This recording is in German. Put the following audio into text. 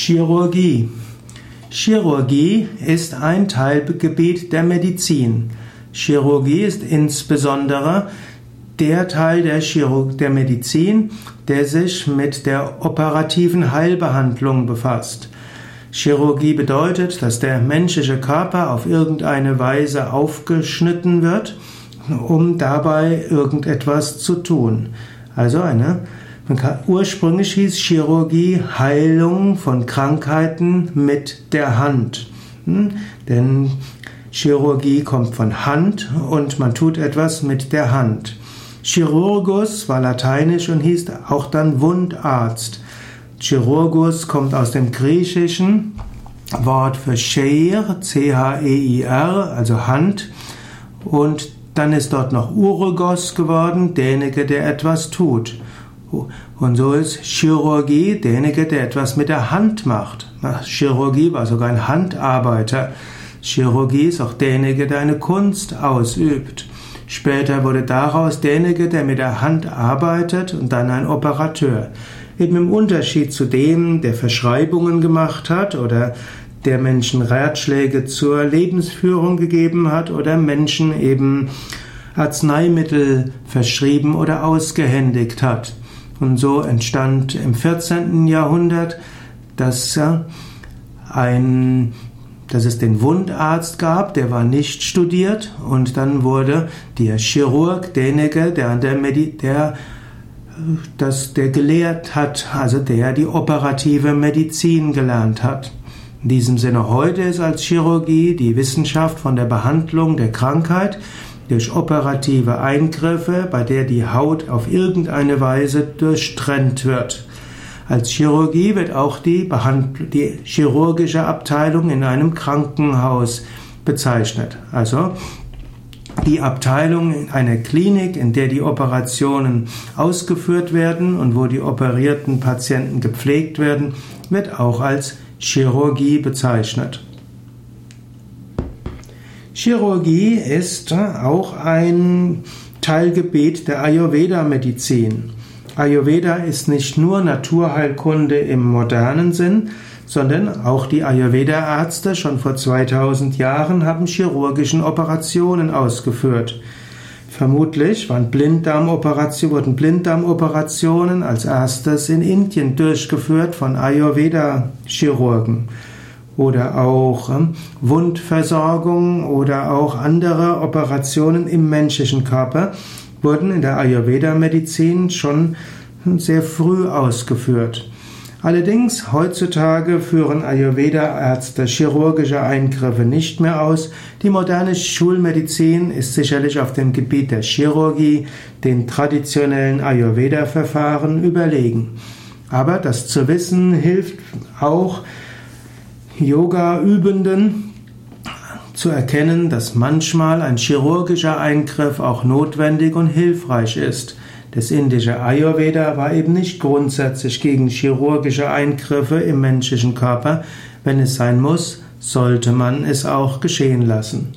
Chirurgie. Chirurgie ist ein Teilgebiet der Medizin. Chirurgie ist insbesondere der Teil der, Chirurg der Medizin, der sich mit der operativen Heilbehandlung befasst. Chirurgie bedeutet, dass der menschliche Körper auf irgendeine Weise aufgeschnitten wird, um dabei irgendetwas zu tun. Also eine ursprünglich hieß Chirurgie Heilung von Krankheiten mit der Hand. Hm? Denn Chirurgie kommt von Hand und man tut etwas mit der Hand. Chirurgus war lateinisch und hieß auch dann Wundarzt. Chirurgus kommt aus dem griechischen Wort für Cheir, C-H-E-I-R, also Hand. Und dann ist dort noch Urogos geworden, derjenige, der etwas tut. Und so ist Chirurgie derjenige, der etwas mit der Hand macht. Chirurgie war sogar ein Handarbeiter. Chirurgie ist auch derjenige, der eine Kunst ausübt. Später wurde daraus derjenige, der mit der Hand arbeitet und dann ein Operateur. Eben im Unterschied zu dem, der Verschreibungen gemacht hat oder der Menschen Ratschläge zur Lebensführung gegeben hat oder Menschen eben Arzneimittel verschrieben oder ausgehändigt hat. Und so entstand im 14. Jahrhundert, dass, ein, dass es den Wundarzt gab, der war nicht studiert, und dann wurde der Chirurg derjenige, der, der, der, das, der gelehrt hat, also der die operative Medizin gelernt hat. In diesem Sinne heute ist als Chirurgie die Wissenschaft von der Behandlung der Krankheit durch operative Eingriffe, bei der die Haut auf irgendeine Weise durchtrennt wird. Als Chirurgie wird auch die, die chirurgische Abteilung in einem Krankenhaus bezeichnet. Also die Abteilung in einer Klinik, in der die Operationen ausgeführt werden und wo die operierten Patienten gepflegt werden, wird auch als Chirurgie bezeichnet. Chirurgie ist auch ein Teilgebiet der Ayurveda-Medizin. Ayurveda ist nicht nur Naturheilkunde im modernen Sinn, sondern auch die Ayurveda-Ärzte schon vor 2000 Jahren haben chirurgischen Operationen ausgeführt. Vermutlich waren Blinddarmoperationen, wurden Blinddarmoperationen als erstes in Indien durchgeführt von Ayurveda-Chirurgen oder auch ähm, Wundversorgung oder auch andere Operationen im menschlichen Körper wurden in der Ayurveda-Medizin schon sehr früh ausgeführt. Allerdings heutzutage führen Ayurveda-Ärzte chirurgische Eingriffe nicht mehr aus. Die moderne Schulmedizin ist sicherlich auf dem Gebiet der Chirurgie den traditionellen Ayurveda-Verfahren überlegen. Aber das zu wissen hilft auch Yoga-Übenden zu erkennen, dass manchmal ein chirurgischer Eingriff auch notwendig und hilfreich ist. Das indische Ayurveda war eben nicht grundsätzlich gegen chirurgische Eingriffe im menschlichen Körper. Wenn es sein muss, sollte man es auch geschehen lassen.